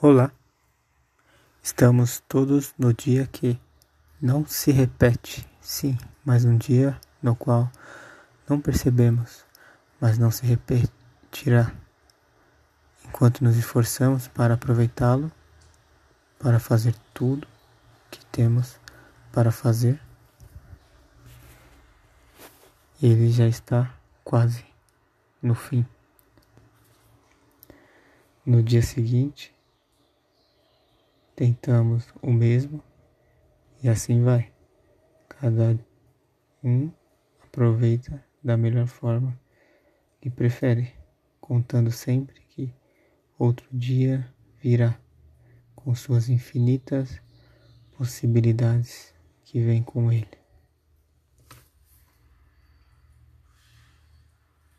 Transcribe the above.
Olá, estamos todos no dia que não se repete, sim, mas um dia no qual não percebemos, mas não se repetirá, enquanto nos esforçamos para aproveitá-lo, para fazer tudo que temos para fazer. Ele já está quase no fim. No dia seguinte, tentamos o mesmo e assim vai. Cada um aproveita da melhor forma que prefere, contando sempre que outro dia virá com suas infinitas possibilidades que vem com ele.